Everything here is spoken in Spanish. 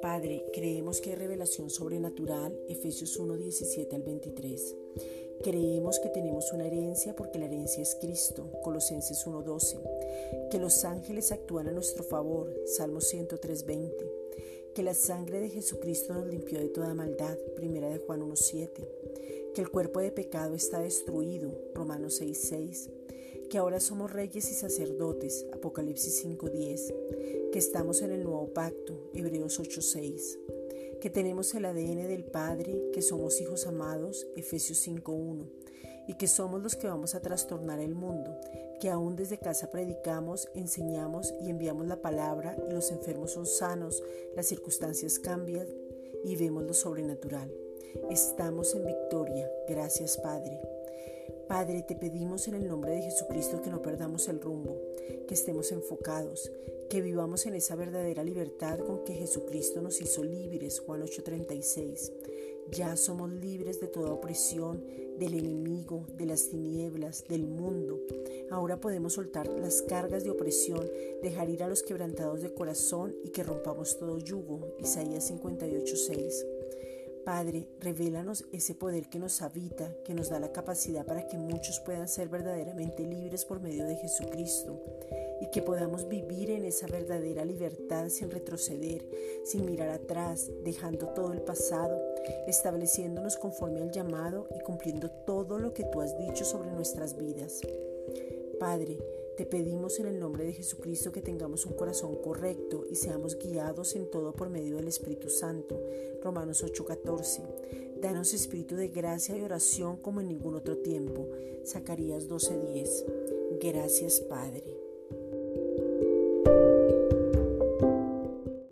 Padre, creemos que hay revelación sobrenatural, Efesios 1, 17 al 23. Creemos que tenemos una herencia porque la herencia es Cristo, Colosenses 1:12, que los ángeles actúan a nuestro favor, Salmo 103:20, que la sangre de Jesucristo nos limpió de toda maldad, Primera de Juan 1:7, que el cuerpo de pecado está destruido, Romanos 6:6, que ahora somos reyes y sacerdotes, Apocalipsis 5:10, que estamos en el nuevo pacto, Hebreos 8:6 que tenemos el ADN del Padre, que somos hijos amados, Efesios 5.1, y que somos los que vamos a trastornar el mundo, que aún desde casa predicamos, enseñamos y enviamos la palabra y los enfermos son sanos, las circunstancias cambian y vemos lo sobrenatural. Estamos en victoria, gracias Padre. Padre, te pedimos en el nombre de Jesucristo que no perdamos el rumbo, que estemos enfocados, que vivamos en esa verdadera libertad con que Jesucristo nos hizo libres, Juan 8:36. Ya somos libres de toda opresión, del enemigo, de las tinieblas, del mundo. Ahora podemos soltar las cargas de opresión, dejar ir a los quebrantados de corazón y que rompamos todo yugo, Isaías 58:6. Padre, revélanos ese poder que nos habita, que nos da la capacidad para que muchos puedan ser verdaderamente libres por medio de Jesucristo y que podamos vivir en esa verdadera libertad sin retroceder, sin mirar atrás, dejando todo el pasado, estableciéndonos conforme al llamado y cumpliendo todo lo que tú has dicho sobre nuestras vidas. Padre, te pedimos en el nombre de Jesucristo que tengamos un corazón correcto y seamos guiados en todo por medio del Espíritu Santo. Romanos 8:14. Danos espíritu de gracia y oración como en ningún otro tiempo. Zacarías 12:10. Gracias Padre.